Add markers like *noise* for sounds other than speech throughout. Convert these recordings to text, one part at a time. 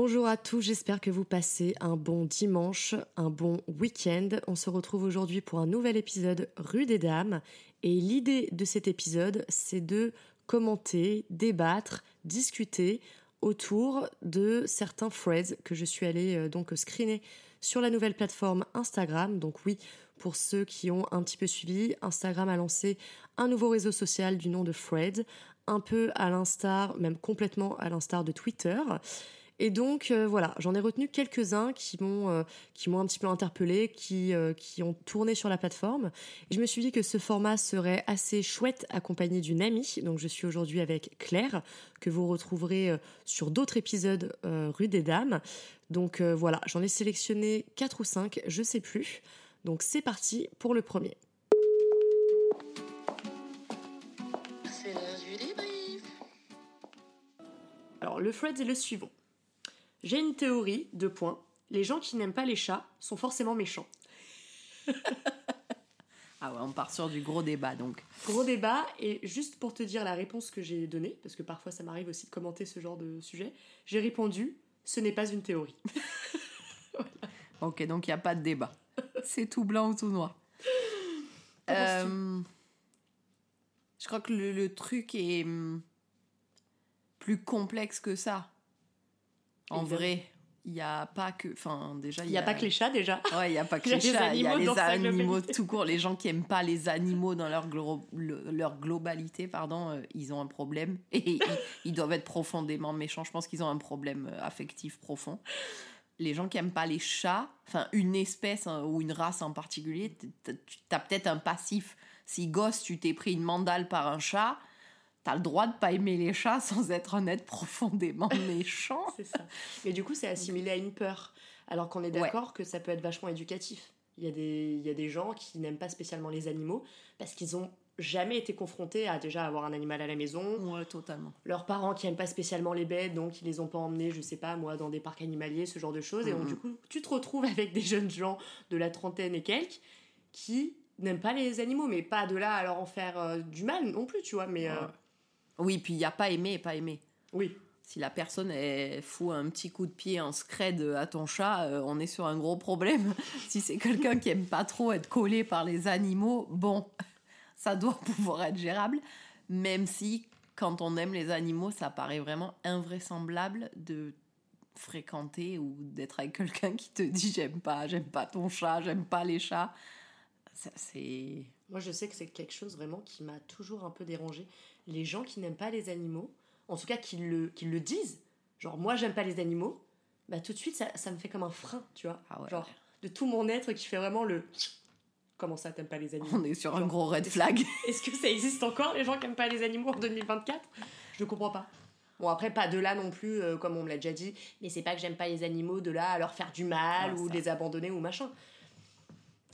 Bonjour à tous, j'espère que vous passez un bon dimanche, un bon week-end. On se retrouve aujourd'hui pour un nouvel épisode Rue des Dames. Et l'idée de cet épisode, c'est de commenter, débattre, discuter autour de certains threads que je suis allée euh, donc screener sur la nouvelle plateforme Instagram. Donc oui, pour ceux qui ont un petit peu suivi, Instagram a lancé un nouveau réseau social du nom de Threads, un peu à l'instar, même complètement à l'instar de Twitter. Et donc euh, voilà, j'en ai retenu quelques-uns qui m'ont euh, qui m'ont un petit peu interpellé, qui euh, qui ont tourné sur la plateforme. Et je me suis dit que ce format serait assez chouette accompagné d'une amie. Donc je suis aujourd'hui avec Claire que vous retrouverez sur d'autres épisodes rue des Dames. Donc voilà, j'en ai sélectionné quatre ou cinq, je sais plus. Donc c'est parti pour le premier. C'est l'heure du débrief. Alors le thread est le suivant. J'ai une théorie, deux points. Les gens qui n'aiment pas les chats sont forcément méchants. *laughs* Ah ouais, on part sur du gros débat donc. Gros débat, et juste pour te dire la réponse que j'ai donnée, parce que parfois ça m'arrive aussi de commenter ce genre de sujet, j'ai répondu ce n'est pas une théorie. *laughs* Ok, donc il n'y a pas de débat. *laughs* C'est tout blanc ou tout noir. Euh, je crois que le, le truc est hum, plus complexe que ça. En vrai, il n'y a pas que. Enfin, déjà. Il n'y a pas que les chats déjà. Ouais, il n'y a pas *laughs* que les les chats, il y a animaux les animaux tout court. Les gens qui aiment pas les animaux dans leur, glo- leur globalité, pardon, euh, ils ont un problème. *laughs* Et ils, ils doivent être profondément méchants. Je pense qu'ils ont un problème euh, affectif profond. Les gens qui aiment pas les chats, enfin une espèce hein, ou une race en particulier, tu as peut-être un passif. Si gosse, tu t'es pris une mandale par un chat, t'as le droit de pas aimer les chats sans être un être *laughs* profondément méchant. C'est ça. Mais du coup, c'est assimilé à une peur. Alors qu'on est d'accord que ça peut être vachement éducatif. Il y, a des, il y a des gens qui n'aiment pas spécialement les animaux parce qu'ils ont jamais été confrontés à déjà avoir un animal à la maison. Ouais, totalement. Leurs parents qui aiment pas spécialement les bêtes, donc ils les ont pas emmenés, je sais pas moi, dans des parcs animaliers, ce genre de choses. Et donc du coup, tu te retrouves *laughs* avec des jeunes gens de la trentaine et quelques qui n'aiment pas les animaux, mais pas de là à leur en faire euh, du mal non plus, tu vois. Mais euh. Oui, puis il n'y a pas aimé et pas aimé. oui, Si la personne elle fout un petit coup de pied en scred à ton chat, euh, on est sur un gros problème. *laughs* si c'est quelqu'un qui aime pas trop être collé par les animaux, bon, *laughs* ça doit pouvoir être gérable. Même si, quand on aime les animaux, ça paraît vraiment invraisemblable de fréquenter ou d'être avec quelqu'un qui te dit j'aime pas, j'aime pas ton chat, j'aime pas les chats. Ça, C'est Moi, je sais que c'est quelque chose vraiment qui m'a toujours un peu dérangé. Les gens qui n'aiment pas les animaux, en tout cas qui le, qui le disent, genre moi j'aime pas les animaux, bah tout de suite ça, ça me fait comme un frein, tu vois. Ah ouais. Genre de tout mon être qui fait vraiment le. Comment ça t'aimes pas les animaux? On est sur un gros red flag. Est-ce que ça existe encore les gens qui aiment pas les animaux en 2024 Je ne comprends pas. Bon après pas de là non plus euh, comme on me l'a déjà dit, mais c'est pas que j'aime pas les animaux de là à leur faire du mal Ouais, ou ça. les abandonner ou machin.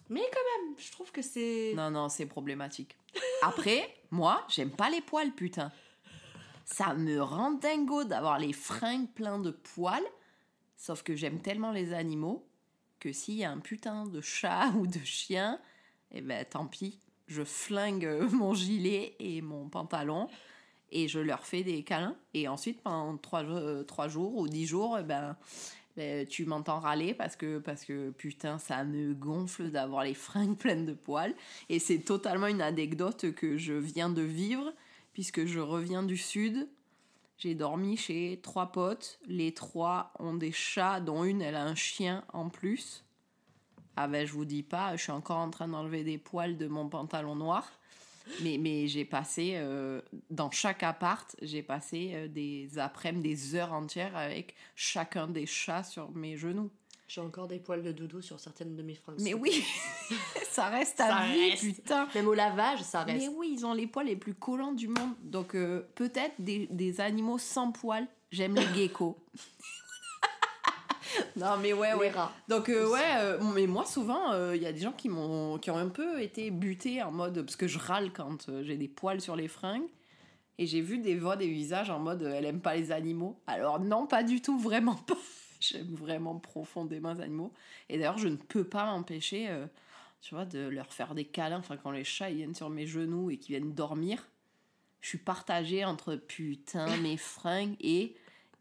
Mais quand même, je trouve que c'est Non, non, c'est problématique. Après, moi, j'aime pas les poils, putain. Ça me rend dingo d'avoir les fringues pleins de poils. Sauf que j'aime tellement les animaux que s'il y a un putain de chat *laughs* ou de chien, eh ben tant pis. Je flingue *laughs* mon gilet et mon pantalon et je leur fais des câlins. Et ensuite, pendant trois, euh, trois jours ou dix jours, eh ben, ben, tu m'entends râler parce que, parce que putain, ça me gonfle d'avoir les fringues pleines de poils. Et c'est totalement une anecdote que je viens de vivre, puisque je reviens du sud. J'ai dormi chez trois potes. Les trois ont des chats, dont une, elle a un chien en plus. Ah ben, je vous dis pas, je suis encore en train d'enlever des poils de mon pantalon noir. Mais, mais j'ai passé, euh, dans chaque appart, j'ai passé euh, des après-midi, des heures entières avec chacun des chats sur mes genoux. J'ai encore des poils de doudou sur certaines de mes fringues. Mais oui, *laughs* ça reste à Ça vie, reste. putain. Même au lavage, ça reste. Mais oui, ils ont les poils les plus collants du monde. Donc euh, peut-être des, des animaux sans poils. J'aime les *laughs* geckos. *laughs* non mais ouais, ouais. Donc euh, ouais, euh, mais moi souvent, il y a des gens qui m'ont, qui ont un peu été butés en mode parce que je râle quand euh, j'ai des poils sur les fringues. Et j'ai vu des voix, des visages en mode euh, elle aime pas les animaux. Alors non, pas du tout, vraiment pas. *laughs* J'aime vraiment profondément les animaux. Et d'ailleurs, je ne peux pas m'empêcher, euh, tu vois, de leur faire des câlins. Enfin, quand les chats ils viennent sur mes genoux et qu'ils viennent dormir, je suis partagée entre putain *laughs* mes fringues et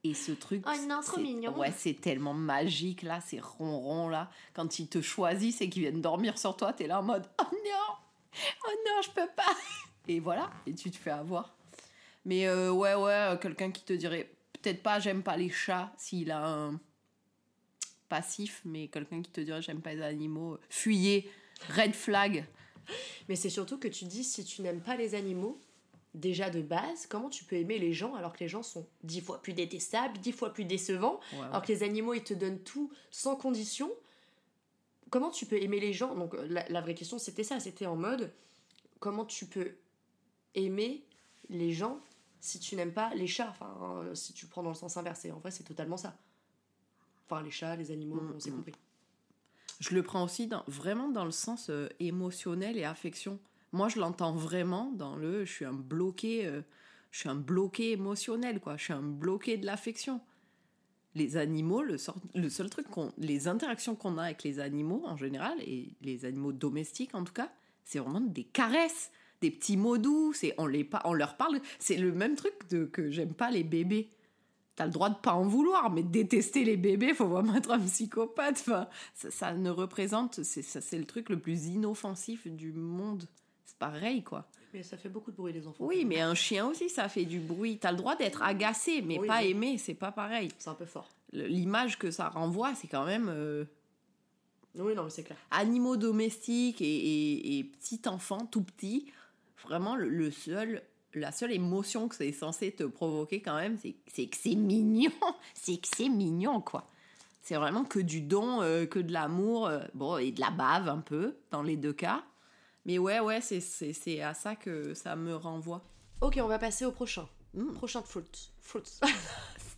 Et ce truc. Oh non, trop mignon. Ouais, c'est tellement magique là, ces ronrons là. Quand ils te choisissent et qu'ils viennent dormir sur toi, t'es là en mode Oh non Oh non, je peux pas *laughs* Et voilà, et tu te fais avoir. Mais euh, ouais, ouais, euh, quelqu'un qui te dirait peut-être pas j'aime pas les chats s'il a un passif, mais quelqu'un qui te dirait j'aime pas les animaux, fuyez, red flag. Mais c'est surtout que tu dis si tu n'aimes pas les animaux, déjà de base, comment tu peux aimer les gens alors que les gens sont dix fois plus détestables, dix fois plus décevants, Ouais, ouais. alors que les animaux ils te donnent tout sans condition? Comment tu peux aimer les gens? Donc la, la vraie question c'était ça, c'était en mode comment tu peux aimer les gens si tu n'aimes pas les chats? Enfin, euh, si tu le prends dans le sens inversé, en vrai c'est totalement ça. Enfin, les chats, les animaux, Mm, on s'est mm. compris. Je le prends aussi dans, vraiment dans le sens euh, émotionnel et affection. Moi, je l'entends vraiment dans le je suis un bloqué, euh, je suis un bloqué émotionnel, quoi. Je suis un bloqué de l'affection. Les animaux, le, seul truc qu'on, les interactions qu'on a avec les animaux en général et les animaux domestiques en tout cas, c'est vraiment des caresses, des petits mots doux. C'est on les, on leur parle. C'est le même truc de que j'aime pas les bébés. T'as le droit de pas en vouloir, mais détester les bébés, faut vraiment être un psychopathe. Enfin, ça, ça ne représente, c'est ça, c'est le truc le plus inoffensif du monde. Pareil, quoi. Mais ça fait beaucoup de bruit les enfants. Oui, mais un chien aussi, ça fait du bruit. T'as le droit d'être agacé, mais Oui, pas oui. aimé, c'est pas pareil. C'est un peu fort. L'image que ça renvoie, c'est quand même euh, Oui, non, mais c'est clair. animaux domestiques et, et, et petit enfant, tout petit. Vraiment, le, le seul, la seule émotion que c'est censé te provoquer quand même, c'est c'est que c'est mignon. *laughs* C'est que c'est mignon, quoi. C'est vraiment que du don, euh, que de l'amour, euh, bon, et de la bave un peu, dans les deux cas. Mais ouais, ouais, c'est- c'est c'est à ça que ça me renvoie. Ok, on va passer au prochain. Mm. Prochain de fruit. Fruit.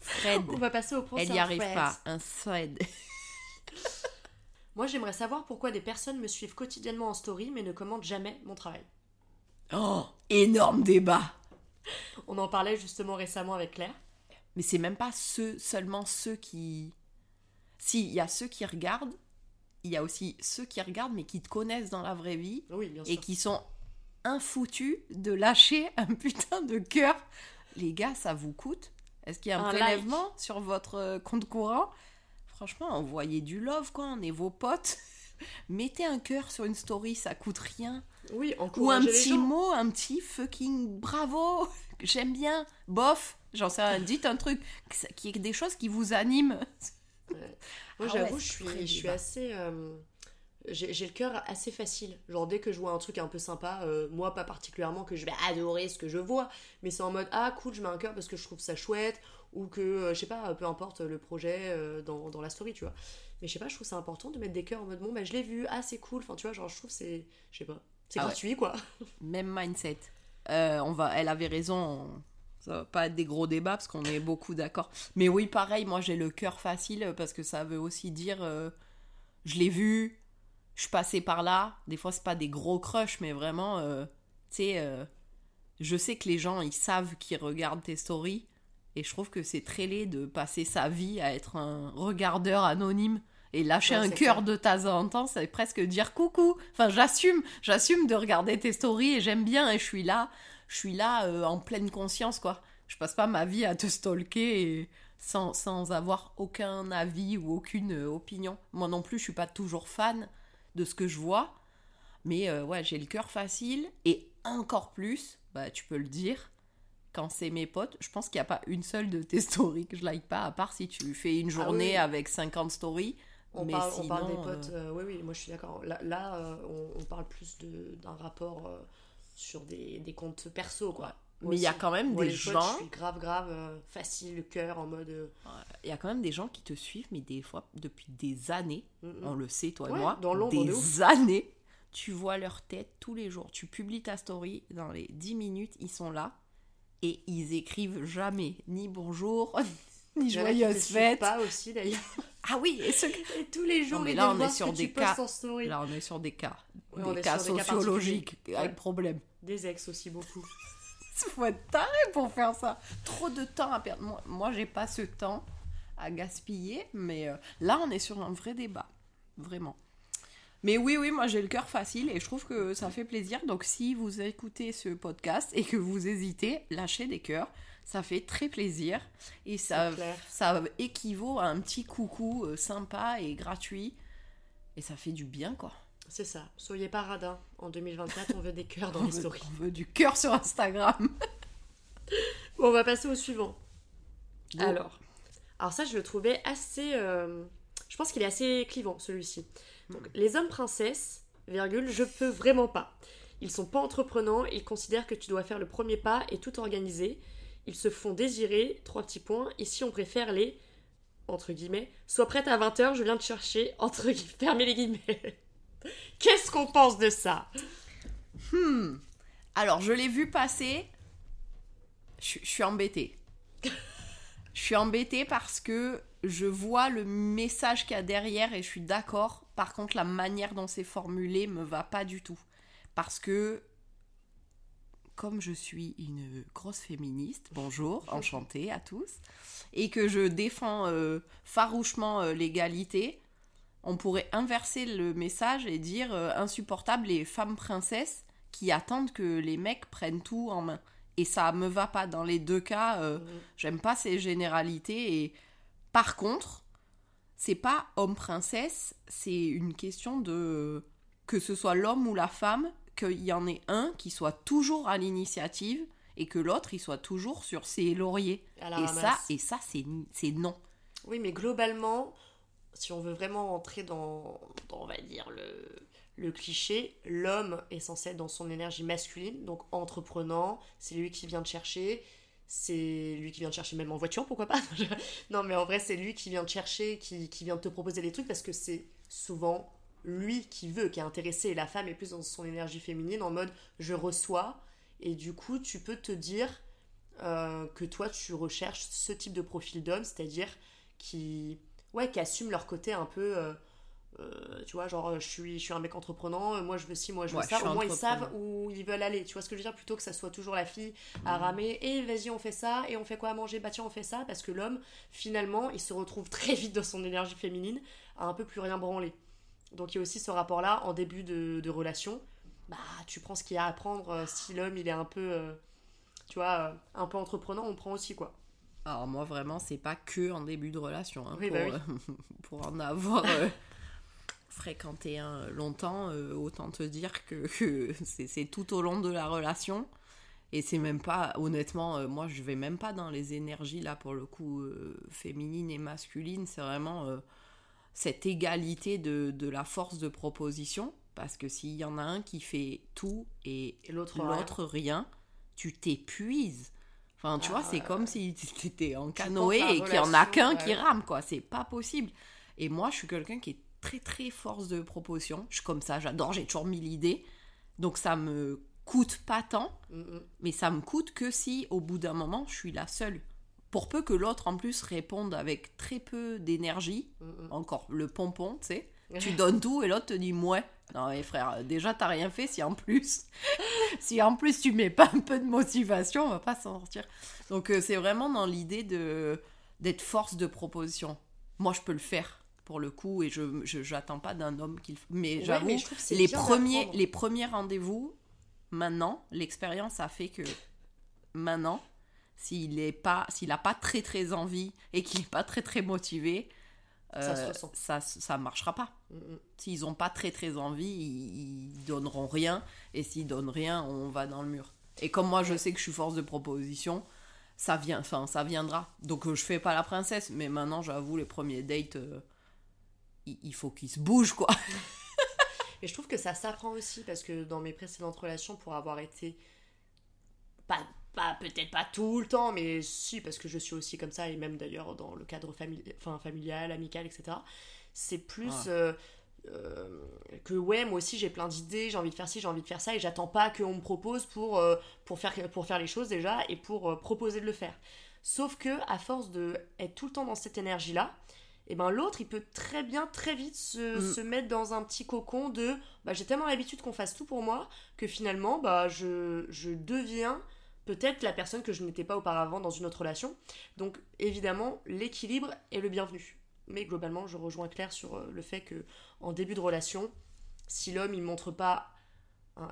Fred, *laughs* on va passer au prochain. elle n'y arrive Fred. pas. Un Fred. *laughs* Moi, j'aimerais savoir pourquoi des personnes me suivent quotidiennement en story mais ne commentent jamais mon travail. Oh, énorme débat. On en parlait justement récemment avec Claire. Mais c'est même pas ceux, seulement ceux qui. Si, il y a ceux qui regardent, il y a aussi ceux qui regardent mais qui te connaissent dans la vraie vie Oui, bien et sûr. qui sont infoutus de lâcher *laughs* un putain de cœur. Les gars, ça vous coûte Est-ce qu'il y a un, Un prélèvement sur votre euh, compte courant? Franchement, envoyez du love, quoi. On est vos potes. *laughs* Mettez un cœur sur une story, ça coûte rien. Oui, Ou un petit gens. mot, un petit fucking bravo, *laughs* j'aime bien, bof, j'en sais rien, dites un truc, qui est des choses qui vous animent. Moi, Ah j'avoue, ouais, je suis, je suis assez. euh, J'ai le cœur assez facile. Genre, dès que je vois un truc un peu sympa, euh, moi pas particulièrement que je vais adorer ce que je vois, mais c'est en mode ah cool, je mets un cœur parce que je trouve ça chouette, ou que, euh, je sais pas, peu importe le projet dans, dans la story, tu vois. Mais je sais pas, je trouve ça important de mettre des cœurs en mode bon, bah je l'ai vu, ah c'est cool, enfin tu vois, genre je trouve c'est. Je sais pas, c'est Ah ouais. gratuit quoi. Même mindset. On va, elle avait raison, on- ça va pas être des gros débats parce qu'on est beaucoup d'accord. Mais oui, pareil, moi j'ai le cœur facile parce que ça veut aussi dire euh, je l'ai vu, je suis par là. Des fois, c'est pas des gros crushs, mais vraiment, euh, tu sais, euh, je sais que les gens ils savent qu'ils regardent tes stories et je trouve que c'est très laid de passer sa vie à être un regardeur anonyme. Et lâcher Ouais, un cœur de temps en temps, c'est presque dire coucou. Enfin, j'assume, j'assume de regarder tes stories et j'aime bien et je suis là, je suis là euh, en pleine conscience quoi. Je passe pas ma vie à te stalker et sans, sans avoir aucun avis ou aucune euh, opinion. Moi non plus, je suis pas toujours fan de ce que je vois, mais euh, ouais, j'ai le cœur facile et encore plus, bah tu peux le dire, quand c'est mes potes, je pense qu'il n'y a pas une seule de tes *laughs* stories que je like pas, à part si tu fais une journée oui. avec 50 stories. On, mais parle, sinon, on parle des potes, euh, oui, oui, moi je suis d'accord. Là, là, on, on parle plus d'un rapport sur des, des comptes perso, quoi. Mais il y a quand même Moi, des potes, gens- Je suis grave, grave euh, facile, le cœur en mode. euh, Il y a quand même des gens qui te suivent, mais des fois, depuis des années, mm, on le sait, toi Ouais, et moi, dans des années, tu vois leur tête tous les jours. Tu publies ta story, dans les 10 minutes, ils sont là, et ils écrivent jamais ni bonjour, *laughs* ni Il y en a qui te joyeuse suivent fête. pas aussi d'ailleurs. Ah oui, et ceux... Et tous les jours, mais ils là, on est ce sur des cas-. Là, on est sur des cas, des cas sur des cas sociologiques, avec Ouais. problème. Des ex aussi beaucoup. *laughs* faut être taré pour faire ça. Trop de temps à perdre. Moi, moi j'ai pas ce temps à gaspiller, mais euh, là, on est sur un vrai débat. Vraiment. Mais oui, oui, moi j'ai le cœur facile et je trouve que ça fait plaisir. Donc si vous écoutez ce podcast et que vous hésitez, lâchez des cœurs. Ça fait très plaisir. Et ça, ça équivaut à un petit coucou euh, sympa et gratuit. Et ça fait du bien, quoi. C'est ça. Soyez pas radin. En 2024, on veut des cœurs dans *laughs* les veut, stories. on veut du cœur sur Instagram. *laughs* Bon, on va passer au suivant. Alors, alors ça, je le trouvais assez. euh, je pense qu'il est assez clivant, celui-ci. Donc, les hommes princesses, virgule, je peux vraiment pas. Ils sont pas entreprenants, ils considèrent que tu dois faire le premier pas et tout organiser. Ils se font désirer, trois petits points. Ici, on préfère les, entre guillemets, sois prête à 20h, je viens te chercher, entre guillemets, *laughs* fermez les guillemets. Qu'est-ce qu'on pense de ça? Hmm. Alors, je l'ai vu passer. Je suis embêtée. Je suis embêtée parce que je vois le message qu'il y a derrière et je suis d'accord. Par contre, la manière dont c'est formulé me va pas du tout. Parce que, comme je suis une grosse féministe, bonjour, enchantée à tous, et que je défends euh, farouchement euh, l'égalité, on pourrait inverser le message et dire euh, insupportable les femmes princesses qui attendent que les mecs prennent tout en main. Et ça me va pas dans les deux cas. euh, J'aime pas ces généralités. Et par contre, c'est pas homme princesse, c'est une question de que ce soit l'homme ou la femme, qu'il y en ait un qui soit toujours à l'initiative et que l'autre il soit toujours sur ses lauriers. Et ça, et ça c'est c'est non. Oui, mais globalement, si on veut vraiment entrer dans, dans, on va dire, le, le cliché, l'homme est censé être dans son énergie masculine, donc entreprenant, c'est lui qui vient te chercher, c'est lui qui vient te chercher même en voiture, pourquoi pas? *laughs* Non, mais en vrai, c'est lui qui vient te chercher, qui, qui vient te proposer des trucs, parce que c'est souvent lui qui veut, qui est intéressé, et la femme est plus dans son énergie féminine, en mode je reçois, et du coup, tu peux te dire euh, que toi, tu recherches ce type de profil d'homme, c'est-à-dire qui ouais qui assument leur côté un peu euh, euh, tu vois genre je suis je suis un mec entreprenant moi je veux ci moi je veux Ouais, ça. je au moins ils savent où ils veulent aller. Tu vois ce que je veux dire? Plutôt que ça soit toujours la fille à ramer et vas-y on fait ça et on fait quoi à manger? Bah tiens on fait ça parce que l'homme finalement il se retrouve *laughs* très vite dans son énergie féminine à un peu plus rien branler donc il y a aussi ce rapport là en début de, de relation. Bah tu prends ce qu'il y a à prendre euh, si l'homme il est un peu euh, tu vois euh, un peu entreprenant on prend aussi quoi. Alors moi vraiment c'est pas que en début de relation hein, Oui, pour, bah oui. euh, *laughs* pour en avoir fréquenté un longtemps autant te dire que, que c'est c'est tout au long de la relation. Et c'est même pas honnêtement euh, moi je vais même pas dans les énergies là pour le coup euh, féminines et masculines. C'est vraiment euh, cette égalité de, de la force de proposition parce que s'il y en a un qui fait tout et et l'autre rien. tu t'épuises. Enfin, tu Ah, vois, c'est comme si tu étais en canoë et qu'il y en a qu'un ouais. qui rame, quoi. C'est pas possible. Et moi, je suis quelqu'un qui est très, très force de proposition. Je suis comme ça, j'adore, j'ai toujours mille idées. Donc, ça me coûte pas tant, Mm, mm. mais ça me coûte que si, au bout d'un moment, je suis la seule. Pour peu que l'autre, en plus, réponde avec très peu d'énergie, Mm, mm. encore le pompon, tu sais. *laughs* Tu donnes tout et l'autre te dit ouais. Non mais frère, déjà t'as rien fait si en plus *laughs* si en plus tu mets pas un peu de motivation, on va pas s'en sortir. Donc euh, c'est vraiment dans l'idée de d'être force de proposition. Moi je peux le faire pour le coup et je j'attends pas d'un homme qu'il mais Ouais, j'avoue les premiers les premiers rendez-vous maintenant, l'expérience a fait que maintenant s'il est pas s'il a pas très très envie et qu'il est pas très très motivé Ça se euh, ressent. ça ça marchera pas. Mm, mm. S'ils ont pas très très envie, ils, ils donneront rien. Et s'ils donnent rien, on va dans le mur. Et comme moi, je sais que je suis force de proposition, ça vient, enfin, ça viendra. Donc, euh, je fais pas la princesse, mais maintenant, j'avoue, les premiers dates, euh, il, il faut qu'ils se bougent, quoi. *laughs* Et je trouve que ça s'apprend aussi parce que dans mes précédentes relations, pour avoir été pas, pas peut-être pas tout le temps, mais si parce que je suis aussi comme ça et même d'ailleurs dans le cadre famili- enfin, familial, amical, etc. C'est plus Ah. euh, euh, que ouais, moi aussi j'ai plein d'idées, j'ai envie de faire ci, j'ai envie de faire ça et j'attends pas qu'on me propose pour euh, pour faire pour faire les choses déjà et pour proposer de le faire. Sauf que à force de être tout le temps dans cette énergie là, et ben l'autre il peut très bien très vite se, Mm. se mettre dans un petit cocon de bah, j'ai tellement l'habitude qu'on fasse tout pour moi que finalement bah je, je deviens peut-être la personne que je n'étais pas auparavant dans une autre relation donc évidemment l'équilibre est le bienvenu mais globalement je rejoins Claire sur euh, le fait que en début de relation si l'homme il montre pas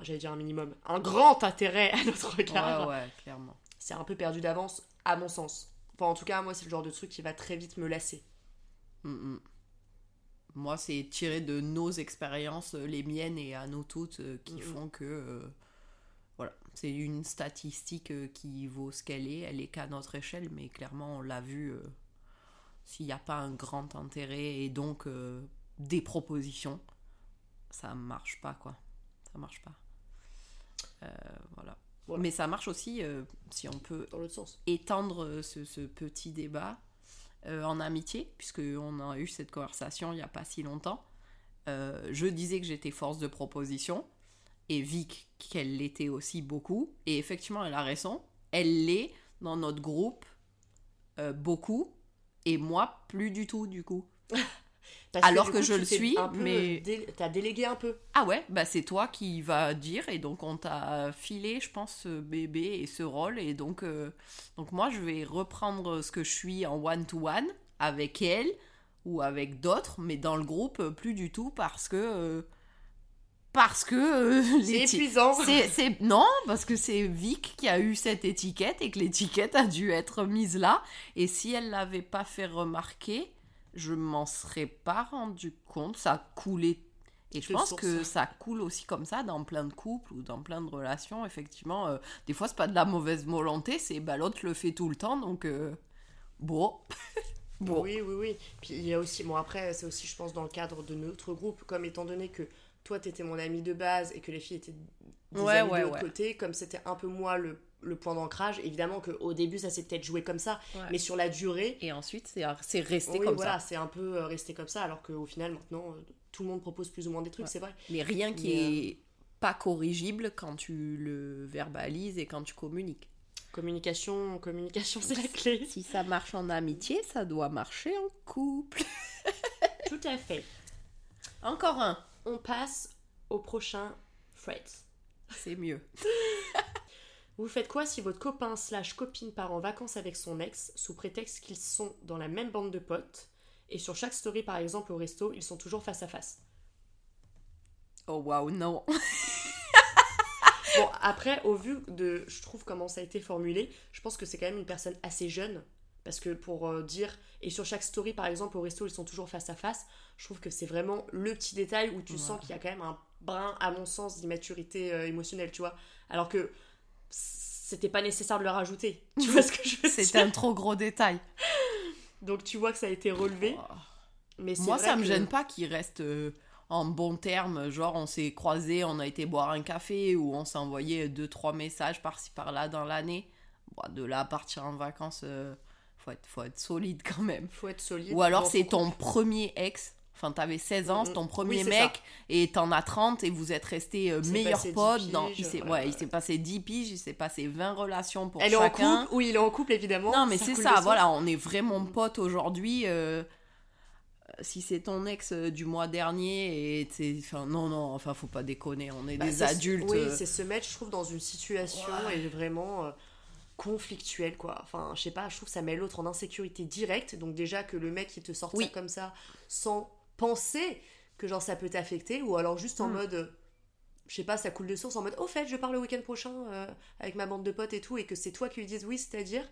j'allais dire un minimum un grand intérêt à notre regard Ouais, ouais, clairement. c'est un peu perdu d'avance À mon sens. Enfin, en tout cas, moi, c'est le genre de truc qui va très vite me lasser. Mm, mm. Moi, c'est tiré de nos expériences, euh, les miennes et à nous toutes, euh, qui Mm, font que. euh. C'est une statistique euh, qui vaut ce qu'elle est. Elle est qu'à notre échelle, mais clairement, on l'a vu. euh, S'il n'y a pas un grand intérêt et donc euh, des propositions, ça marche pas, quoi. Ça marche pas. Euh, voilà. Voilà. Mais ça marche aussi, si on peut Dans l'autre sens. étendre ce, ce petit débat en amitié, puisqu'on a eu cette conversation il n'y a pas si longtemps. Je disais que j'étais force de proposition, et Vic qu'elle l'était aussi beaucoup, et effectivement elle a raison, elle l'est dans notre groupe euh, beaucoup, et moi plus du tout du coup. *laughs* Parce Alors que coup, je le suis, un peu mais- dé- T'as délégué un peu. Ah ouais, bah c'est toi qui va dire et donc on t'a filé, je pense, ce bébé et ce rôle et donc euh, donc moi je vais reprendre ce que je suis en one to one avec elle ou avec d'autres, mais dans le groupe euh, plus du tout parce que euh, parce que euh, *laughs* C'est épuisant. c'est non parce que c'est Vic qui a eu cette étiquette et que l'étiquette a dû être mise là. Et si elle l'avait pas fait remarquer je m'en serais pas rendu compte. Ça a coulé et je pense source. que ça coule aussi comme ça dans plein de couples ou dans plein de relations. Effectivement euh, des fois c'est pas de la mauvaise volonté c'est bah l'autre le fait tout le temps. Donc euh, bon. *laughs* Bon. Oui, oui, oui. Puis il y a aussi, bon après, c'est aussi, je pense, dans le cadre de notre groupe, comme étant donné que toi, t'étais mon ami de base et que les filles étaient des Ouais, amies ouais, de l'autre ouais. côté, comme c'était un peu moi le, le point d'ancrage, évidemment qu'au début, ça s'est peut-être joué comme ça, mais sur la durée, et ensuite c'est resté oui, comme voilà, ça c'est un peu euh, resté comme ça, alors qu'au final, maintenant, euh, tout le monde propose plus ou moins des trucs, c'est vrai. mais rien qui Mais, euh, est pas corrigible quand tu le verbalises et quand tu communiques Communication, communication, c'est la clé. Si ça marche en amitié, ça doit marcher en couple. Tout à fait. Encore un. On passe au prochain Freds. C'est mieux. *laughs* Vous faites quoi si votre copain slash copine part en vacances avec son ex sous prétexte qu'ils sont dans la même bande de potes et sur chaque story par exemple au resto ils sont toujours face à face? Oh waouh, non. Bon après au vu de je trouve comment ça a été formulé je pense que c'est quand même une personne assez jeune parce que pour euh, dire et sur chaque story par exemple au resto ils sont toujours face à face je trouve que c'est vraiment le petit détail où tu Ouais. sens qu'il y a quand même un brin à mon sens d'immaturité euh, émotionnelle tu vois alors que c'était pas nécessaire de le rajouter *laughs* tu vois ce que je veux dire? un trop gros détail. Donc tu vois que ça a été relevé. Oh. Mais Moi, ça me que- gêne pas qu'il reste euh, en bon terme. Genre, on s'est croisés, on a été boire un café ou on s'est envoyé deux, trois messages par-ci par-là dans l'année. Bon, de là à partir en vacances, euh, faut, être, faut être solide quand même. Faut être solide. Ou alors c'est ton premier ex. Enfin, t'avais 16 ans, Mm, c'est ton mm. premier Oui, mec, et t'en as 30, et vous êtes restés euh, Il s'est meilleurs passé 10 potes. Dans... Il s'est ouais, ouais. passé 10 piges, il s'est passé 20 relations pour Elle chacun. est en couple Oui, il est en couple évidemment. Non, mais c'est ça, voilà, on est vraiment potes aujourd'hui. euh, si c'est ton ex euh, du mois dernier, et t'es- enfin, non, non, enfin, faut pas déconner, on est Bah, des adultes. Oui, euh, c'est se mettre, je trouve, dans une situation Ouais. et vraiment conflictuelle quoi. Enfin, je sais pas, je trouve que ça met l'autre en insécurité directe. Donc déjà que le mec il te Oui. ça comme ça sans penser que genre ça peut t'affecter ou alors juste en Mm. mode euh, je sais pas, ça coule de source en mode au fait, je pars le week-end prochain euh, avec ma bande de potes et tout et que c'est toi qui lui dises oui, c'est-à-dire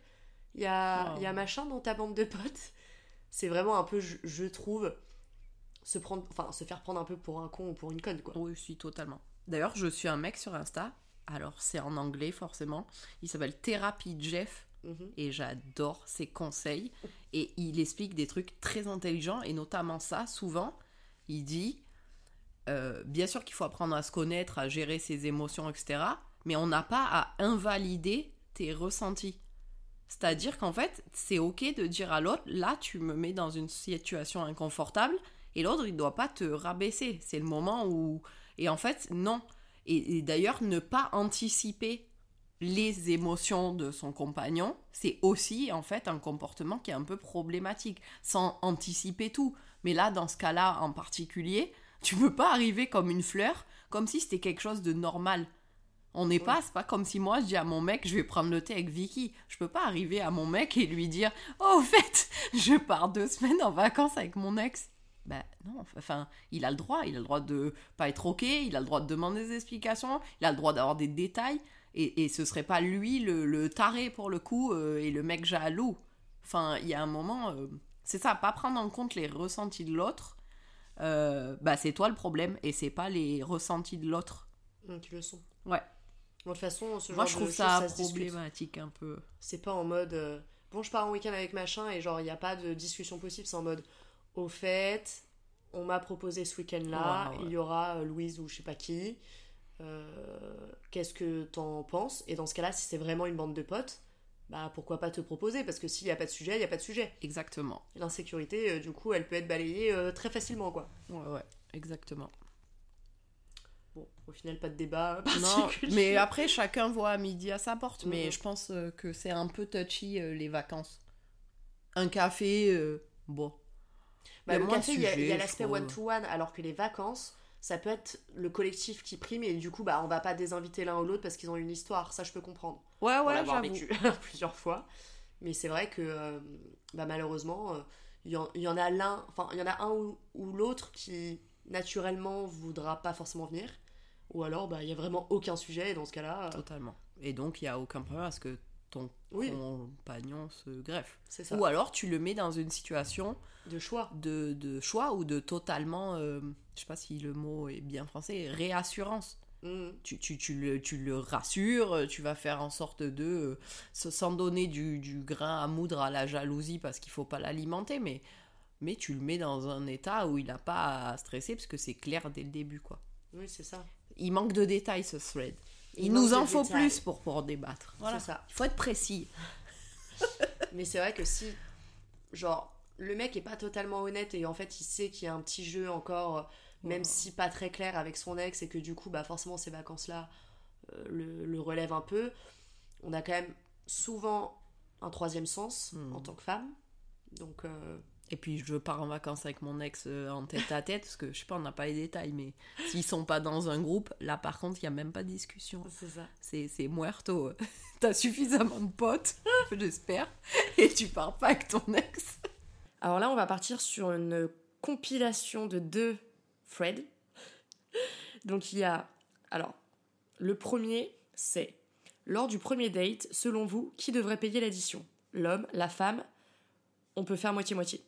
il y a, Oh. il y a machin dans ta bande de potes. C'est vraiment un peu, je, je trouve, se prendre, enfin, se faire prendre un peu pour un con ou pour une conne quoi. Oui, si, totalement. D'ailleurs, je suis un mec sur Insta, alors c'est en anglais forcément. Il s'appelle Therapy Jeff. Mhm. et j'adore ses conseils. Et il explique des trucs très intelligents, et notamment ça, souvent, il dit, euh, bien sûr qu'il faut apprendre à se connaître, à gérer ses émotions, etc. Mais on n'a pas à invalider tes ressentis. C'est-à-dire qu'en fait, c'est ok de dire à l'autre, là, tu me mets dans une situation inconfortable, et l'autre, il doit pas te rabaisser. C'est le moment où... Et en fait, non. Et, et d'ailleurs, ne pas anticiper les émotions de son compagnon, c'est aussi en fait un comportement qui est un peu problématique, sans anticiper tout. Mais là, dans ce cas-là en particulier, tu peux pas arriver comme une fleur, comme si c'était quelque chose de normal. On n'est pas, c'est pas comme si moi je dis à mon mec, je vais prendre le thé avec Vicky. Je peux pas arriver à mon mec et lui dire, oh, au fait, *laughs* je pars deux semaines en vacances avec mon ex. Ben non, enfin, il a le droit, il a le droit de pas être ok, il a le droit de demander des explications, il a le droit d'avoir des détails. Et, et ce serait pas lui le, le taré pour le coup euh, et le mec jaloux. Enfin, il y a un moment, euh, c'est ça, pas prendre en compte les ressentis de l'autre. euh, bah, c'est toi le problème et c'est pas les ressentis de l'autre. Mm, qui le sont. Ouais. Bon, de toute façon, ce genre Moi, je de trouve choses, ça, se discute. problématique un peu. C'est pas en mode euh, bon, je pars en week-end avec machin et genre il n'y a pas de discussion possible. C'est en mode au fait, on m'a proposé ce week-end-là, ouais. il y aura euh, Louise ou je sais pas qui. Euh, Qu'est-ce que t'en penses? Et dans ce cas-là, si c'est vraiment une bande de potes, bah pourquoi pas te proposer? Parce que s'il n'y a pas de sujet, il n'y a pas de sujet. Exactement. L'insécurité, euh, du coup, elle peut être balayée euh, très facilement, quoi. Ouais, ouais, exactement. Bon, au final, pas de débat *laughs* Non, mais après, chacun voit à midi à sa porte. Mais Mhm. je pense que c'est un peu touchy les vacances. Un café, bon. Bah, y le café, il y a- y l'aspect one-to-one, alors que les vacances, ça peut être le collectif qui prime et du coup, bah, on va pas désinviter l'un ou l'autre parce qu'ils ont une histoire. Ça, je peux comprendre. Ouais, ouais, l'avoir vécu *laughs* plusieurs fois. Mais c'est vrai que euh, bah, malheureusement, euh, il y, en- il y en a l'un, enfin, il y en a un ou, ou l'autre qui naturellement voudra pas forcément venir. Ou alors, bah, il y a vraiment aucun sujet et dans ce cas-là, euh, Totalement. Et donc, il n'y a aucun problème à ce que ton oui, compagnon se greffe. ça. Ou alors, tu le mets dans une situation De choix. de, de choix ou de totalement, euh, je sais pas si le mot est bien français, réassurance. Mhm. Tu, tu, tu, le, tu le rassures, tu vas faire en sorte de, euh, sans donner du, du grain à moudre à la jalousie parce qu'il faut pas l'alimenter, mais, mais tu le mets dans un état où il n'a pas à stresser parce que c'est clair dès le début. quoi. Oui, c'est ça. Il manque de détails ce thread. Il, nous en faut détails. plus pour pouvoir débattre. Voilà. Ça. Il faut être précis. *laughs* Mais c'est vrai que si, genre, le mec est pas totalement honnête et en fait il sait qu'il y a un petit jeu encore, euh, même si pas très clair avec son ex et que du coup, bah forcément ces vacances-là euh, le, le relèvent un peu, on a quand même souvent un troisième sens Mhm. en tant que femme. Donc, euh, Et puis je pars en vacances avec mon ex euh, en tête à tête, parce que je sais pas, on n'a pas les détails, mais s'ils sont pas dans un groupe, là par contre, il y a même pas de discussion. c'est ça. C'est, c'est muerto. *laughs* T'as suffisamment de potes, *laughs* j'espère, et tu pars pas avec ton ex. Alors là, on va partir sur une compilation de deux Fred. Donc il y a. Alors, le premier, c'est lors du premier date, selon vous, qui devrait payer l'addition? L'homme, la femme? On peut faire moitié-moitié.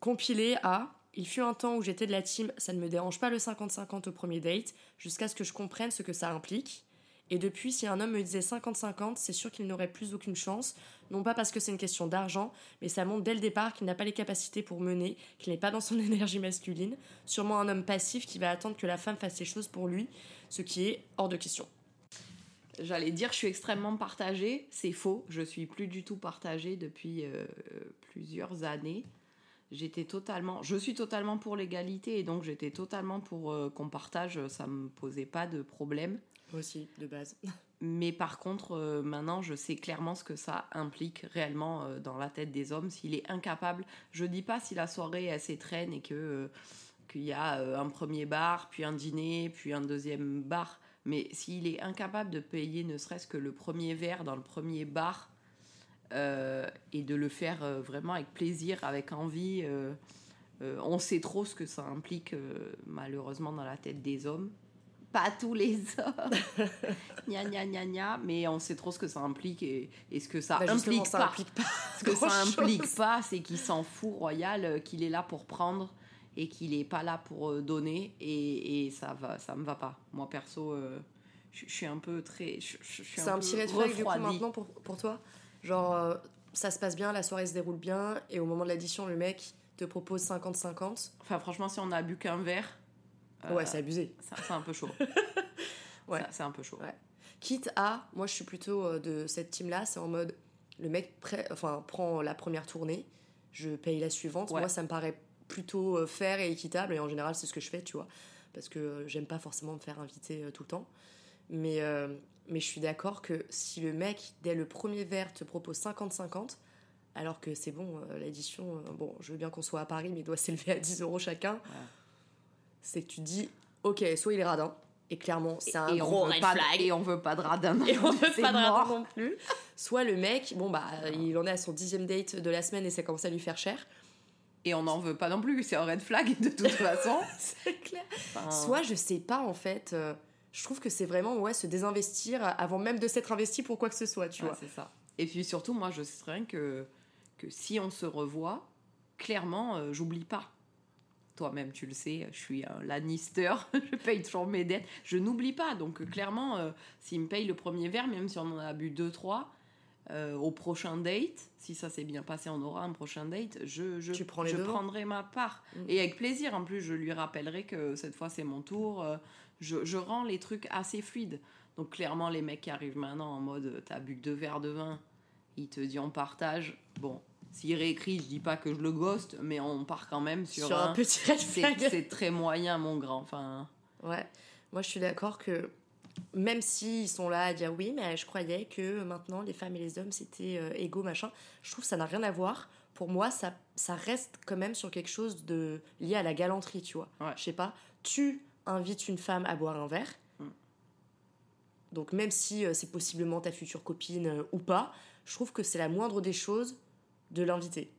Compilé à. Il fut un temps où j'étais de la team, ça ne me dérange pas le 50-50 au premier date, jusqu'à ce que je comprenne ce que ça implique. Et depuis, si un homme me disait 50-50, c'est sûr qu'il n'aurait plus aucune chance, non pas parce que c'est une question d'argent, mais ça montre dès le départ qu'il n'a pas les capacités pour mener, qu'il n'est pas dans son *laughs* énergie masculine, sûrement un homme passif qui va attendre que la femme fasse les choses pour lui, ce qui est hors de question. J'allais dire, je suis extrêmement partagée. C'est faux. Je suis plus du tout partagée depuis euh, plusieurs années. J'étais totalement, je suis totalement pour l'égalité et donc j'étais totalement pour euh, qu'on partage. Ça me posait pas de problème. Aussi, de base. *laughs* Mais par contre, euh, maintenant, je sais clairement ce que ça implique réellement euh, dans la tête des hommes. S'il est incapable, je dis pas si la soirée elle s'étraîne et que qu'il y a un premier bar, puis un dîner, puis un deuxième bar. Mais s'il est incapable de payer ne serait-ce que le premier verre dans le premier bar et de le faire euh, vraiment avec plaisir, avec envie, euh, euh, on sait trop ce que ça implique euh, malheureusement dans la tête des hommes. Pas tous les *laughs* hommes, gna gna gna gna, mais on sait trop ce que ça implique et, et ce que ça Bah, implique ça pas. implique pas. Ce que *laughs* ça implique pas, c'est qu'il s'en fout royal, euh, qu'il est là pour prendre et qu'il est pas là pour euh, donner et, et ça va, ça me va pas. Moi perso, euh, je suis un peu très, C'est un, peu petit red flag du coup refroidie. maintenant pour, pour toi? Genre, euh, ça se passe bien, la soirée se déroule bien, et au moment de l'addition, le mec te propose 50-50. Enfin franchement, si on a bu qu'un verre, euh, Ouais, c'est abusé. c'est un peu chaud. *laughs* Ouais. C'est un peu chaud. Ouais. Quitte à, moi je suis plutôt euh, de cette team-là, c'est en mode, le mec enfin, prend la première tournée, je paye la suivante. Ouais. Moi ça me paraît plutôt fair et équitable, et en général c'est ce que je fais, tu vois. Parce que j'aime pas forcément me faire inviter tout le temps. Mais, euh, mais je suis d'accord que si le mec, dès le premier verre, te propose 50-50, alors que c'est bon, euh, l'addition, euh, bon, je veux bien qu'on soit à Paris, mais il doit s'élever à 10 euros chacun, c'est que tu dis, ok, soit il est radin, et clairement, c'est un et gros on veut red pas, flag. Et on veut pas de radin. non Et on veut *laughs* pas de radin non plus. Soit le mec, bon bah, il en est à son dixième date de la semaine et ça commence à lui faire cher. Et on n'en veut pas non plus, c'est un red flag de toute *laughs* façon. C'est clair. Enfin, Soit je sais pas en fait, euh, Je trouve que c'est vraiment ouais, se désinvestir avant même de s'être investi pour quoi que ce soit, tu vois. c'est ça. Et puis surtout, moi, je sais rien que, que si on se revoit, clairement, euh, j'oublie pas. Toi-même, tu le sais, je suis un Lannister, *laughs* je paye toujours mes dettes. Je n'oublie pas. Donc, euh, clairement, euh, s'il me paye le premier verre, même si on en a bu deux, trois, euh, au prochain date, si ça s'est bien passé, on aura un prochain date, je, je, prends je prendrai ma part. Mm. Et avec plaisir, en plus, je lui rappellerai que cette fois, c'est mon tour. euh, je, je rends les trucs assez fluides. Donc, clairement, les mecs qui arrivent maintenant en mode euh, t'as bu deux verres de vin, il te dit on partage. Bon, s'il réécrit, je dis pas que je le ghost, mais on part quand même sur, Sur un un. petit c'est très moyen, mon grand. Enfin, Ouais, moi je suis d'accord que même s'ils sont là à dire oui, mais je croyais que maintenant les femmes et les hommes c'était euh, égaux, machin, je trouve que ça n'a rien à voir. Pour moi, ça, ça reste quand même sur quelque chose de lié à la galanterie, tu vois. Ouais. Je sais pas, tu invites une femme à boire un verre. Mm. Donc même si euh, c'est possiblement ta future copine euh, ou pas, je trouve que c'est la moindre des choses de l'inviter.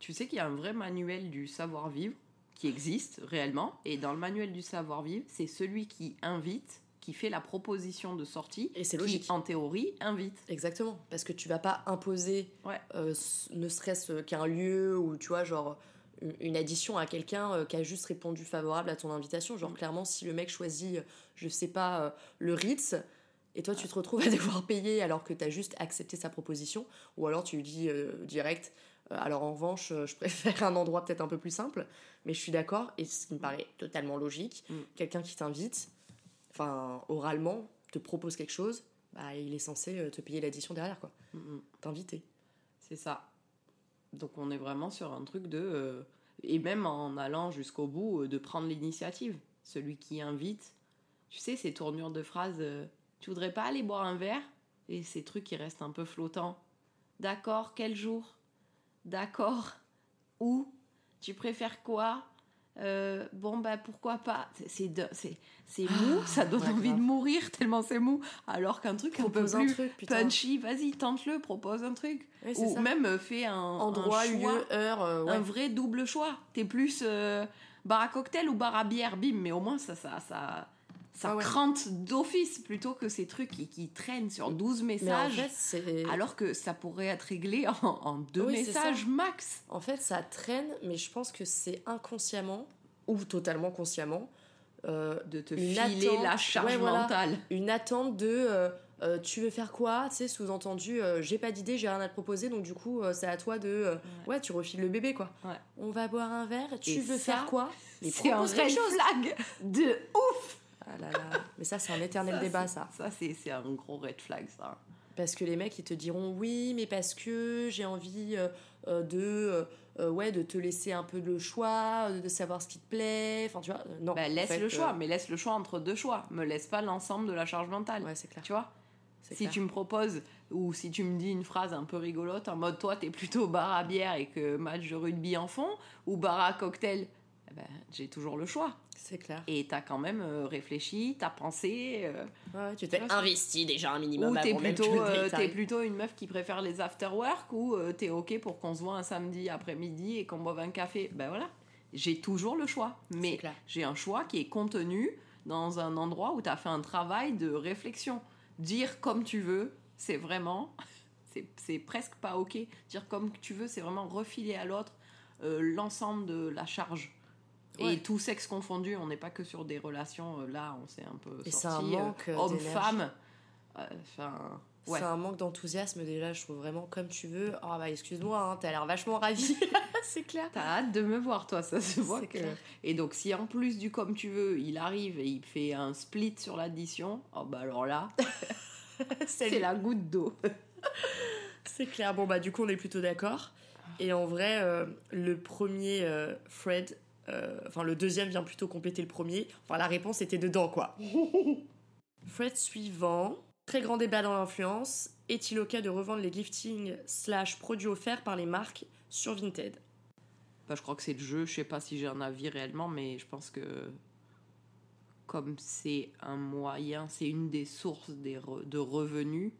tu sais qu'il y a un vrai manuel du savoir-vivre qui existe réellement. Et dans le manuel du savoir-vivre, c'est celui qui invite, qui fait la proposition de sortie. Et c'est qui, logique. en théorie, invite. Exactement, parce que tu vas pas imposer, Ouais. euh, ne serait-ce qu'un lieu ou tu vois, genre une- addition à quelqu'un euh, qui a juste répondu favorable à ton invitation. Genre, Mm. clairement, si le mec choisit, euh, je sais pas, euh, le Ritz, et toi tu te retrouves à *laughs* devoir payer alors que tu as juste accepté sa proposition, ou alors tu lui dis euh, direct, euh, alors en revanche, euh, je préfère un endroit peut-être un peu plus simple, mais je suis d'accord, et ce qui me paraît totalement logique, Mm. quelqu'un qui t'invite, enfin, oralement, te propose quelque chose, bah, il est censé euh, te payer l'addition derrière, quoi. Mm, mm. T'inviter. C'est ça. Donc on est vraiment sur un truc de... euh, et même en allant jusqu'au bout, euh, de prendre l'initiative. Celui qui invite, tu sais, ces tournures de phrases, euh, tu voudrais pas aller boire un verre? Et ces trucs qui restent un peu flottants. D'accord, quel jour? D'accord, où? Tu préfères quoi? Euh, bon bah pourquoi pas? C'est c'est c'est mou Ah, ça donne ouais, envie grave. de mourir tellement c'est mou alors qu'un truc un peu Propose un plus truc, punchy vas-y tente-le propose un truc Oui, ou ça. même euh, fais un Endroit, un choix, lieu, heure, euh, ouais. un vrai double choix. T'es plus euh, bar à cocktail ou bar à bière, bim, mais au moins ça, ça, ça, ça Ah ouais. crante d'office plutôt que ces trucs qui, qui traînent sur 12 Mais en messages. fait, alors que ça pourrait être réglé en, en deux Oui, messages max. En fait, ça traîne, mais je pense que c'est inconsciemment, ou totalement consciemment, euh, De te filer attente. la charge Ouais, voilà. mentale. une attente de euh, euh, tu veux faire quoi? Tu sais, sous-entendu, j'ai pas d'idée, j'ai rien à te proposer, donc du coup, c'est à toi de. ouais. tu refiles le bébé, quoi. On va boire un verre, tu Et veux ça, faire quoi? C'est un red flag de ouf. Ah là là. Mais ça, c'est un éternel Ça, débat, ça. Ça, c'est un gros red flag, ça. Parce que les mecs, ils te diront oui, mais parce que j'ai envie euh, euh, de, euh, ouais, de te laisser un peu le choix, de savoir ce qui te plaît. Enfin, tu vois, euh, non. Bah, en laisse fait, le choix, mais laisse le choix entre deux choix. Me laisse pas l'ensemble de la charge mentale. Ouais, c'est clair. Tu vois? Si clair. tu me proposes, ou si tu me dis une phrase un peu rigolote, en mode toi t'es plutôt bar à bière et que match de rugby en fond, ou bar à cocktail, eh ben, j'ai toujours le choix. C'est clair. Et t'as quand même euh, réfléchi, t'as pensé, euh, Ouais, tu t'es investi déjà un minimum. ou t'es plutôt, euh, arrive. plutôt une meuf qui préfère les after-work, ou euh, t'es ok pour qu'on se voit un samedi après-midi et qu'on boive un café? Ben voilà, j'ai toujours le choix. Mais j'ai un choix qui est contenu dans un endroit où tu as fait un travail de réflexion. Dire comme tu veux, c'est vraiment. *laughs* c'est- C'est presque pas ok. Dire comme tu veux, c'est vraiment refiler à l'autre euh, l'ensemble de la charge. Ouais. Et tout sexe confondu, on n'est pas que sur des relations. euh, là, on s'est un peu Et c'est sorti. un manque, euh, Homme-femme. Euh, Enfin. ouais. C'est un manque d'enthousiasme déjà, je trouve vraiment comme tu veux. Oh bah excuse-moi, hein, t'as l'air vachement ravi. *laughs* c'est clair. T'as hâte de me voir, toi, ça se voit que. clair. Et donc, si en plus du comme tu veux, il arrive et il fait un split sur l'addition, oh bah alors là, *laughs* c'est la goutte d'eau. *laughs* C'est clair. Bon bah du coup on est plutôt d'accord. Et en vrai, euh, le premier euh, Fred, euh, enfin le deuxième vient plutôt compléter le premier. Enfin la réponse était dedans quoi. *laughs* Fred suivant. Très grand débat dans l'influence. Est-il ok de revendre les giftings slash produits offerts par les marques sur Vinted? Bah, je crois que c'est le jeu. Je sais pas si j'ai un avis réellement, mais je pense que comme c'est un moyen, c'est une des sources des re- de revenus,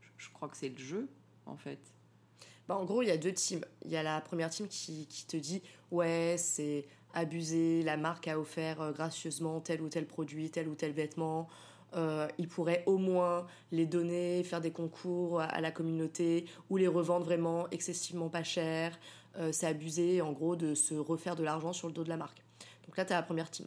je, je crois que c'est le jeu, en fait. Bah, en gros, il y a deux teams. Il y a la première team qui, qui te dit Ouais, c'est abusé, la marque a offert euh, gracieusement tel ou tel produit, tel ou tel vêtement. Euh, ils pourraient au moins les donner, faire des concours à la communauté ou les revendre vraiment excessivement pas cher. Euh, c'est abusé, en gros, de se refaire de l'argent sur le dos de la marque. Donc là, tu as la première team.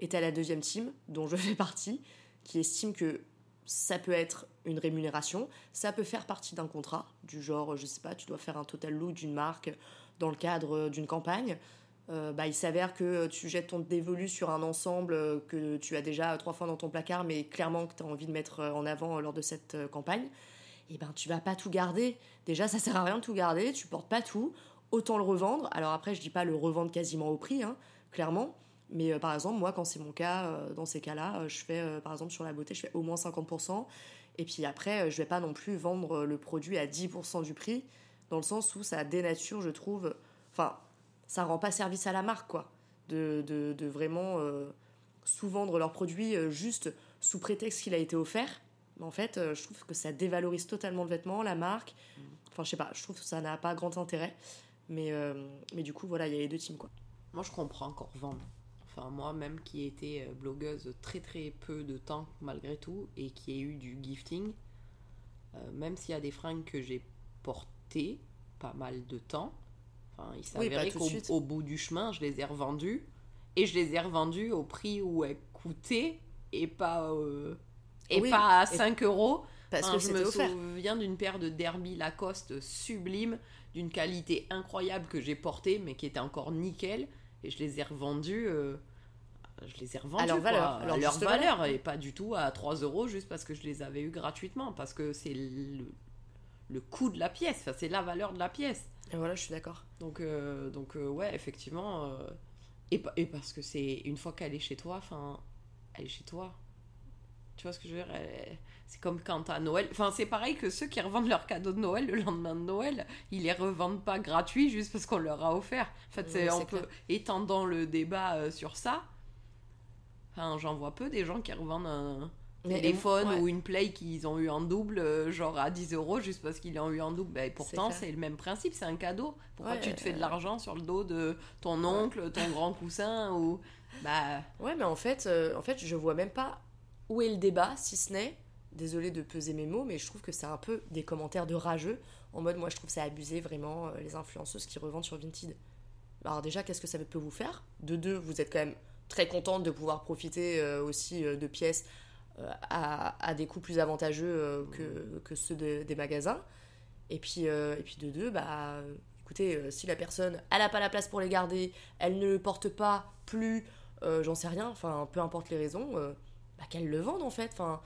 Et tu as la deuxième team, dont je fais partie, qui estime que ça peut être une rémunération, ça peut faire partie d'un contrat, du genre, je sais pas, tu dois faire un total look d'une marque dans le cadre d'une campagne. Euh, bah, il s'avère que tu jettes ton dévolu sur un ensemble que tu as déjà trois fois dans ton placard, mais clairement que tu as envie de mettre en avant lors de cette euh, campagne, et ben tu vas pas tout garder. Déjà, ça sert à rien de tout garder, tu portes pas tout, autant le revendre. Alors après, je dis pas le revendre quasiment au prix, hein, clairement, mais euh, par exemple, moi, quand c'est mon cas, dans ces cas-là, je fais, par exemple, sur la beauté, je fais au moins 50%, et puis après, je vais pas non plus vendre le produit à 10% du prix, dans le sens où ça dénature, je trouve, enfin, ça rend pas service à la marque, quoi. De, de, vraiment euh, sous-vendre leurs produits euh, juste sous prétexte qu'il a été offert. Mais en fait, euh, je trouve que ça dévalorise totalement le vêtement, la marque. Enfin, je sais pas, je trouve que ça n'a pas grand intérêt. Mais, mais du coup, voilà, il y a les deux teams, quoi. Moi, je comprends encore vendre. Enfin, moi, même qui ai été blogueuse très très peu de temps, malgré tout, et qui ai eu du gifting, même s'il y a des fringues que j'ai portées pas mal de temps, il s'avérait qu'au bout du chemin, je les ai revendus. Et je les ai revendus au prix où elles coûtaient et pas, euh, et pas à 5 euros. Parce que je me souviens d'une paire de Derby Lacoste sublime, d'une qualité incroyable que j'ai portée, mais qui était encore nickel. Et je les ai revendus. Euh, je les ai revendus à leur valeur, à leur valeur et pas du tout à 3 euros juste parce que je les avais eu gratuitement. Parce que c'est le, le coût de la pièce, enfin, c'est la valeur de la pièce. Et voilà, je suis d'accord. Donc, euh, donc euh, ouais, effectivement. Euh, et, et, parce que c'est une fois qu'elle est chez toi, enfin, elle est chez toi. Tu vois ce que je veux dire? C'est comme quand à Noël. Enfin, c'est pareil que ceux qui revendent leurs cadeaux de Noël le lendemain de Noël, ils les revendent pas gratuits juste parce qu'on leur a offert. En fait, c'est on peut étendant le débat sur ça. Enfin, j'en vois peu des gens qui revendent un, téléphone ou une Play qu'ils ont eu en double, euh, genre à 10 euros, juste parce qu'ils l'ont eu en double. Ben, pourtant, c'est le même principe, c'est un cadeau. Pourquoi tu te fais de l'argent sur le dos de ton oncle, ton grand coussin ou bah Ouais, mais en fait, euh, en fait, je vois même pas où est le débat, si ce n'est. Désolé de peser mes mots, mais je trouve que c'est un peu des commentaires de rageux. En mode, moi, je trouve ça abusé vraiment euh, les influenceuses qui revendent sur Vinted. Alors déjà, qu'est-ce que ça peut vous faire? De deux, vous êtes quand même très contente de pouvoir profiter aussi de pièces à, des coûts plus avantageux euh, que, que, ceux des magasins. Et puis, euh, et puis de deux, bah, écoutez, euh, si la personne, elle n'a pas la place pour les garder, elle ne le porte pas plus, j'en sais rien, enfin, peu importe les raisons, bah, qu'elle le vende en fait. Enfin,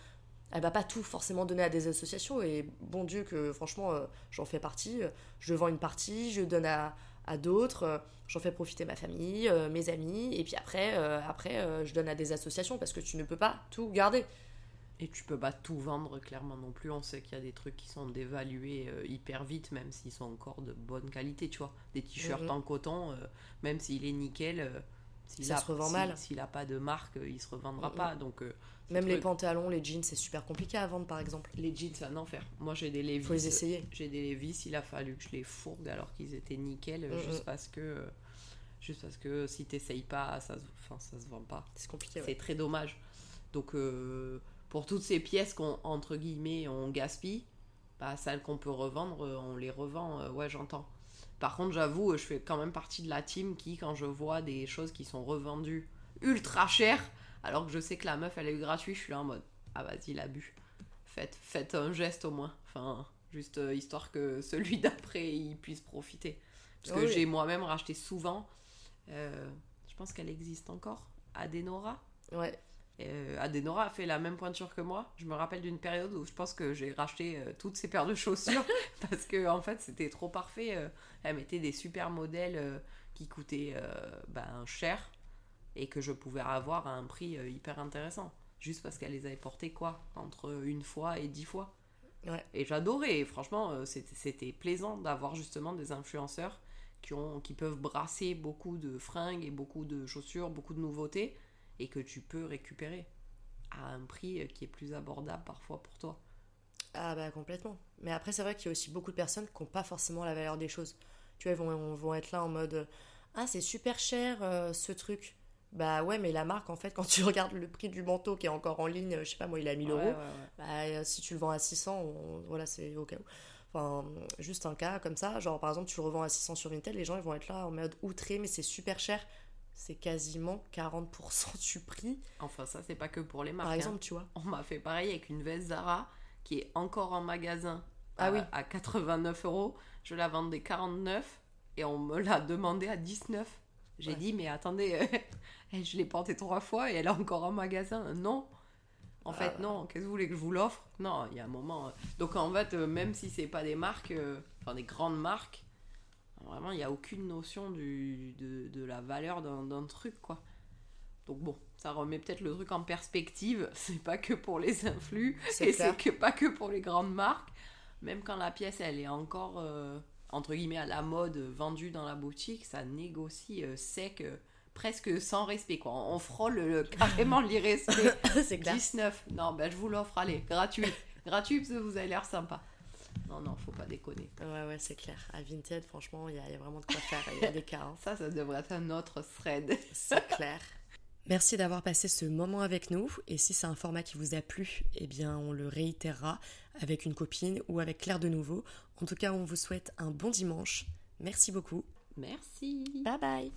elle va pas tout forcément donner à des associations et bon Dieu que franchement j'en fais partie je vends une partie je donne à, à d'autres j'en fais profiter ma famille mes amis et puis après après je donne à des associations parce que tu ne peux pas tout garder et tu peux pas tout vendre clairement non plus. On sait qu'il y a des trucs qui sont dévalués euh, hyper vite, même s'ils sont encore de bonne qualité, tu vois. Des t-shirts mhm. en coton, euh, même s'il est nickel, euh, s'il ça se revend mal. S'il a pas de marque, il se revendra mhm. pas. Donc même les pantalons, les jeans, c'est super compliqué à vendre, par exemple. Les jeans, c'est un enfer. Moi, j'ai des Levi's. Faut les essayer. J'ai des Levi's, il a fallu que je les fourgue alors qu'ils étaient nickel, juste parce que, juste parce que si t'essayes pas, ça, enfin, ça se vend pas. C'est compliqué. C'est très dommage. Donc pour toutes ces pièces qu'on, entre guillemets, on gaspille, bah, celles qu'on peut revendre, euh, on les revend, euh, ouais, j'entends. Par contre, j'avoue, je fais quand même partie de la team qui, quand je vois des choses qui sont revendues ultra chères, alors que je sais que la meuf, elle est gratuite, je suis là en mode, ah vas-y, l'abus. Faites, faites un geste au moins. Enfin, juste euh, histoire que *laughs* celui d'après, il puisse profiter. Parce que j'ai moi-même racheté souvent, je pense qu'elle existe encore, Adenora. Ouais. Euh, Adenora a fait la même pointure que moi. Je me rappelle d'une période où je pense que j'ai racheté euh, toutes ces paires de chaussures *laughs* parce que en fait c'était trop parfait. Euh, elle mettait des super modèles qui coûtaient ben, cher et que je pouvais avoir à un prix hyper intéressant. Juste parce qu'elle les avait portés quoi Entre une fois et dix fois. Et j'adorais. Franchement, c'était plaisant d'avoir justement des influenceurs qui, ont, qui peuvent brasser beaucoup de fringues et beaucoup de chaussures, beaucoup de nouveautés et que tu peux récupérer à un prix qui est plus abordable parfois pour toi. Ah bah complètement. Mais après, c'est vrai qu'il y a aussi beaucoup de personnes qui n'ont pas forcément la valeur des choses. Tu vois, ils vont, vont être là en mode Ah, c'est super cher euh, ce truc. Bah ouais, mais la marque, en fait, *laughs* quand tu regardes le prix du manteau qui est encore en ligne, je sais pas, moi, il est à 1000 Ouais, euros. ouais, ouais. Bah, euh, si tu le vends à 600, on- voilà, c'est au cas où. Enfin, juste un cas comme ça. Genre, par exemple, tu le revends à 600 sur Vinted, les gens ils vont être là en mode outré, mais c'est super cher. C'est quasiment 40% du prix, Enfin, ça, c'est pas que pour les marques. par hein. exemple, tu vois. On m'a fait pareil avec une veste Zara qui est encore en magasin Ah à, oui. à 89 euros. Je la vendais 49 et on me l'a demandé à 19. J'ai Ouais. dit, mais attendez, *laughs* euh, je l'ai portée trois fois et elle est encore en magasin. Non. En Ah. fait, non. Qu'est-ce que vous voulez que je vous l'offre? Non, il y a un moment. euh, Donc, en fait, euh, même si c'est pas des marques, euh, enfin des grandes marques, vraiment, il n'y a aucune notion du, de, de la valeur d'un truc, quoi. Donc bon, ça remet peut-être le truc en perspective. *laughs* C'est pas que pour les influx et c'est que pas que pour les grandes marques. Même quand la pièce elle est encore euh, entre guillemets à la mode vendue dans la boutique, ça négocie euh, sec, euh, presque sans respect quoi. On frôle le- *laughs* carrément l'irrespect. c'est clair. 19. Non, ben je vous l'offre, allez, gratuit. gratuit parce que vous avez l'air sympa. Non, non, faut pas déconner. Ouais, ouais, c'est clair. À Vinted, franchement, il y, a il y a vraiment de quoi faire. Il y a des cas. hein. *laughs* Ça, ça devrait être un autre thread. C'est *laughs* clair. Merci d'avoir passé ce moment avec nous. Et si c'est un format qui vous a plu, eh bien, on le réitérera avec une copine ou avec Claire de nouveau. En tout cas, on vous souhaite un bon dimanche. Merci beaucoup. Merci. Bye bye.